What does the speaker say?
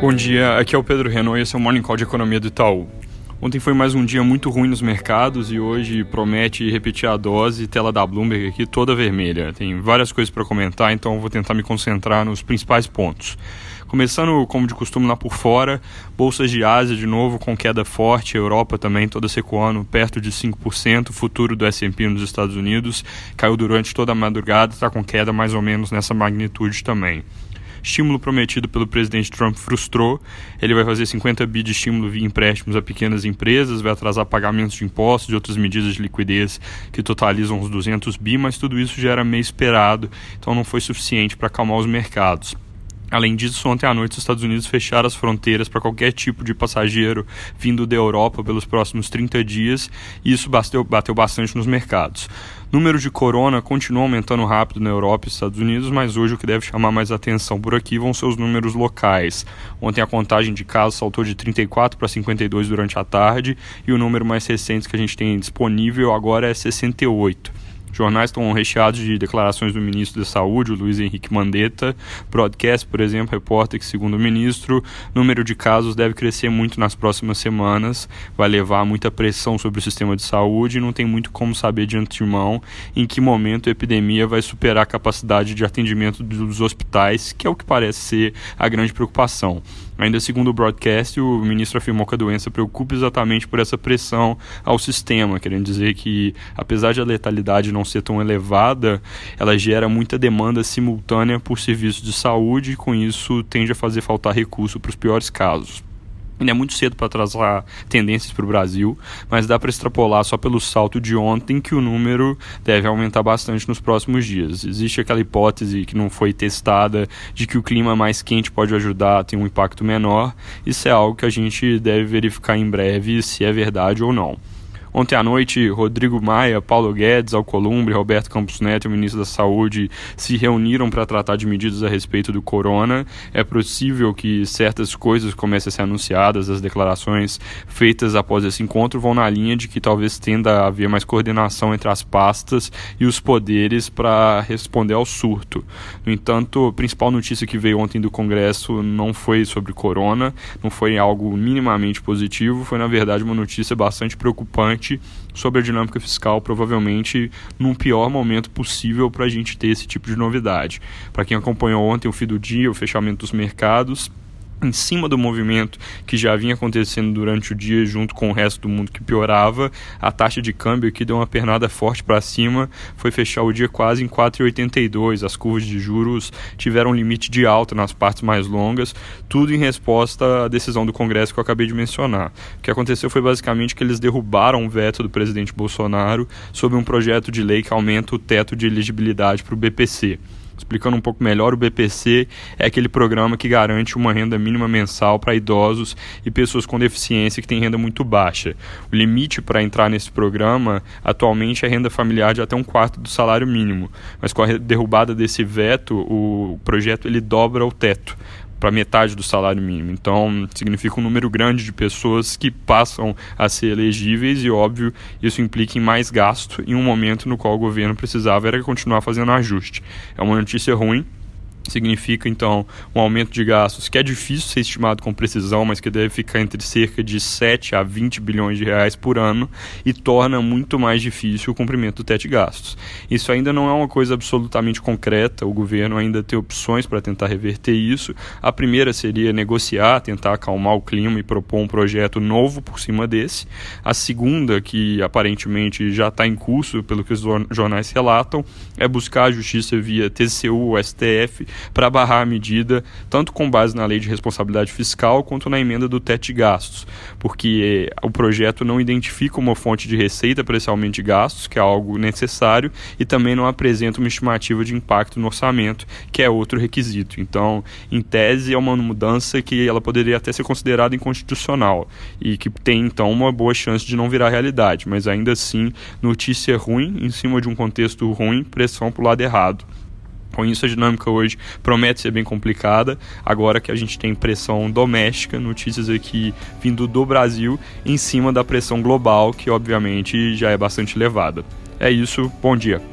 Bom dia, aqui é o Pedro Renault e esse é o Morning Call de Economia do Itaú. Ontem foi mais um dia muito ruim nos mercados e hoje promete repetir a dose. Tela da Bloomberg aqui toda vermelha. Tem várias coisas para comentar, então vou tentar me concentrar nos principais pontos. Começando, como de costume, lá por fora, bolsas de Ásia de novo com queda forte, Europa também toda secuando perto de 5%, futuro do S&P nos Estados Unidos caiu durante toda a madrugada, está com queda mais ou menos nessa magnitude também estímulo prometido pelo presidente Trump frustrou. Ele vai fazer 50 bi de estímulo via empréstimos a pequenas empresas, vai atrasar pagamentos de impostos e outras medidas de liquidez que totalizam uns 200 bi, mas tudo isso já era meio esperado, então não foi suficiente para acalmar os mercados. Além disso, ontem à noite os Estados Unidos fecharam as fronteiras para qualquer tipo de passageiro vindo da Europa pelos próximos 30 dias e isso bateu, bateu bastante nos mercados. Número de corona continua aumentando rápido na Europa e Estados Unidos, mas hoje o que deve chamar mais atenção por aqui vão ser os números locais. Ontem a contagem de casos saltou de 34 para 52 durante a tarde e o número mais recente que a gente tem disponível agora é 68. Jornais estão recheados de declarações do ministro da Saúde, o Luiz Henrique Mandetta. Broadcast, por exemplo, reporta que, segundo o ministro, o número de casos deve crescer muito nas próximas semanas, vai levar muita pressão sobre o sistema de saúde e não tem muito como saber de antemão em que momento a epidemia vai superar a capacidade de atendimento dos hospitais, que é o que parece ser a grande preocupação. Ainda segundo o broadcast, o ministro afirmou que a doença preocupa exatamente por essa pressão ao sistema, querendo dizer que, apesar de a letalidade não ser tão elevada, ela gera muita demanda simultânea por serviços de saúde e, com isso, tende a fazer faltar recurso para os piores casos. Ainda é muito cedo para trazer tendências para o Brasil, mas dá para extrapolar só pelo salto de ontem que o número deve aumentar bastante nos próximos dias. Existe aquela hipótese que não foi testada de que o clima mais quente pode ajudar a ter um impacto menor. Isso é algo que a gente deve verificar em breve se é verdade ou não. Ontem à noite, Rodrigo Maia, Paulo Guedes, Alcolumbre, Roberto Campos Neto e o ministro da Saúde se reuniram para tratar de medidas a respeito do corona. É possível que certas coisas comecem a ser anunciadas, as declarações feitas após esse encontro vão na linha de que talvez tenda a haver mais coordenação entre as pastas e os poderes para responder ao surto. No entanto, a principal notícia que veio ontem do Congresso não foi sobre corona, não foi algo minimamente positivo, foi na verdade uma notícia bastante preocupante sobre a dinâmica fiscal, provavelmente num pior momento possível para a gente ter esse tipo de novidade. Para quem acompanhou ontem o fim do dia, o fechamento dos mercados, em cima do movimento que já vinha acontecendo durante o dia junto com o resto do mundo que piorava, a taxa de câmbio que deu uma pernada forte para cima, foi fechar o dia quase em 4,82. As curvas de juros tiveram limite de alta nas partes mais longas, tudo em resposta à decisão do Congresso que eu acabei de mencionar. O que aconteceu foi basicamente que eles derrubaram o veto do presidente Bolsonaro sobre um projeto de lei que aumenta o teto de elegibilidade para o BPC. Explicando um pouco melhor, o BPC é aquele programa que garante uma renda mínima mensal para idosos e pessoas com deficiência que têm renda muito baixa. O limite para entrar nesse programa atualmente é renda familiar de até um quarto do salário mínimo, mas com a derrubada desse veto, o projeto ele dobra o teto para metade do salário mínimo. Então, significa um número grande de pessoas que passam a ser elegíveis e, óbvio, isso implica em mais gasto em um momento no qual o governo precisava era continuar fazendo ajuste. É uma notícia ruim, Significa, então, um aumento de gastos que é difícil ser estimado com precisão, mas que deve ficar entre cerca de 7 a 20 bilhões de reais por ano e torna muito mais difícil o cumprimento do teto de gastos. Isso ainda não é uma coisa absolutamente concreta, o governo ainda tem opções para tentar reverter isso. A primeira seria negociar, tentar acalmar o clima e propor um projeto novo por cima desse. A segunda, que aparentemente já está em curso, pelo que os jornais relatam, é buscar a justiça via TCU ou STF para barrar a medida, tanto com base na lei de responsabilidade fiscal quanto na emenda do teto de gastos, porque o projeto não identifica uma fonte de receita para esse aumento de gastos, que é algo necessário, e também não apresenta uma estimativa de impacto no orçamento, que é outro requisito. Então, em tese, é uma mudança que ela poderia até ser considerada inconstitucional e que tem então uma boa chance de não virar realidade, mas ainda assim, notícia ruim em cima de um contexto ruim, pressão para o lado errado. Com isso, a dinâmica hoje promete ser bem complicada. Agora que a gente tem pressão doméstica, notícias aqui vindo do Brasil, em cima da pressão global, que obviamente já é bastante elevada. É isso, bom dia.